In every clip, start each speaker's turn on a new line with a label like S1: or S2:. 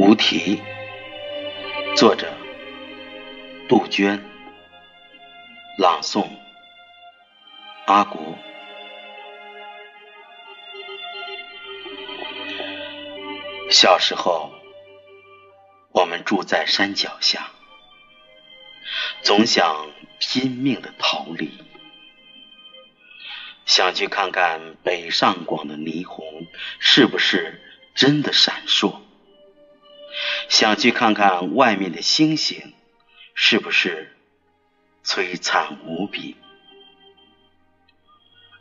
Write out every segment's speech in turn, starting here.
S1: 无题，作者杜鹃，朗诵阿古。小时候，我们住在山脚下，总想拼命的逃离，想去看看北上广的霓虹是不是真的闪烁。想去看看外面的星星，是不是璀璨无比？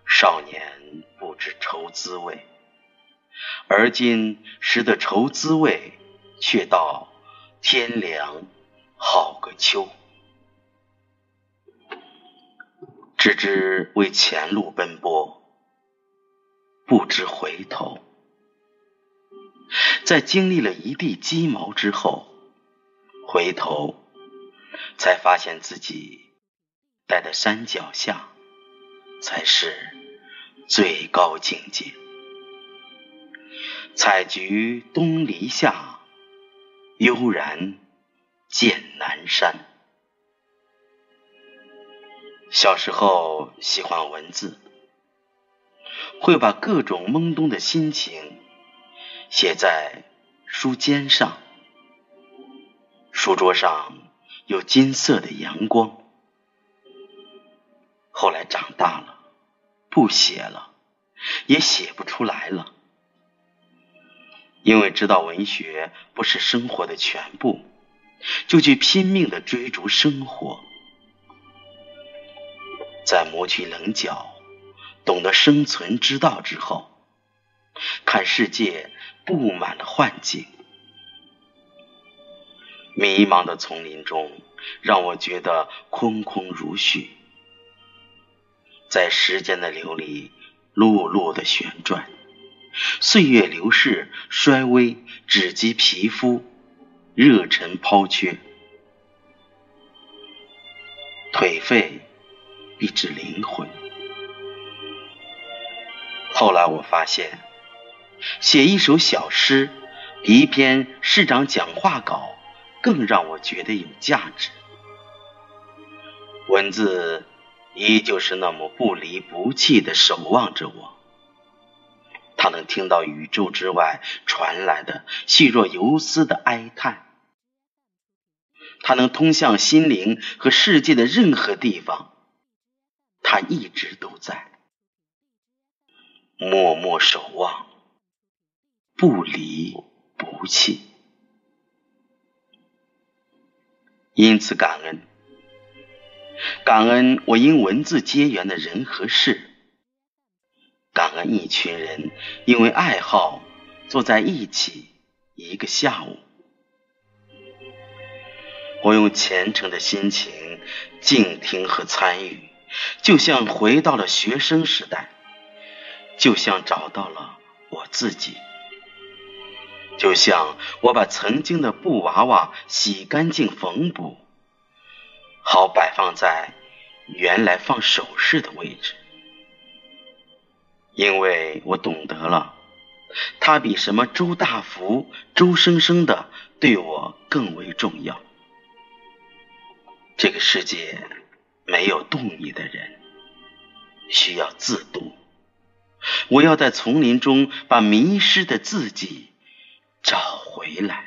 S1: 少年不知愁滋味，而今识得愁滋味，却道天凉好个秋。只知为前路奔波，不知回头。在经历了一地鸡毛之后，回头才发现自己待在山脚下才是最高境界。采菊东篱下，悠然见南山。小时候喜欢文字，会把各种懵懂的心情。写在书笺上，书桌上有金色的阳光。后来长大了，不写了，也写不出来了，因为知道文学不是生活的全部，就去拼命的追逐生活，在磨去棱角，懂得生存之道之后。看世界布满了幻境，迷茫的丛林中，让我觉得空空如许。在时间的流里，碌碌的旋转，岁月流逝，衰微只及皮肤，热忱抛却，颓废必至灵魂。后来我发现。写一首小诗，比一篇市长讲话稿更让我觉得有价值。文字依旧是那么不离不弃的守望着我，它能听到宇宙之外传来的细若游丝的哀叹，它能通向心灵和世界的任何地方，它一直都在，默默守望。不离不弃，因此感恩，感恩我因文字结缘的人和事，感恩一群人因为爱好坐在一起一个下午，我用虔诚的心情静听和参与，就像回到了学生时代，就像找到了我自己。就像我把曾经的布娃娃洗干净缝补，好摆放在原来放首饰的位置，因为我懂得了，它比什么周大福、周生生的对我更为重要。这个世界没有懂你的人，需要自渡。我要在丛林中把迷失的自己。找回来。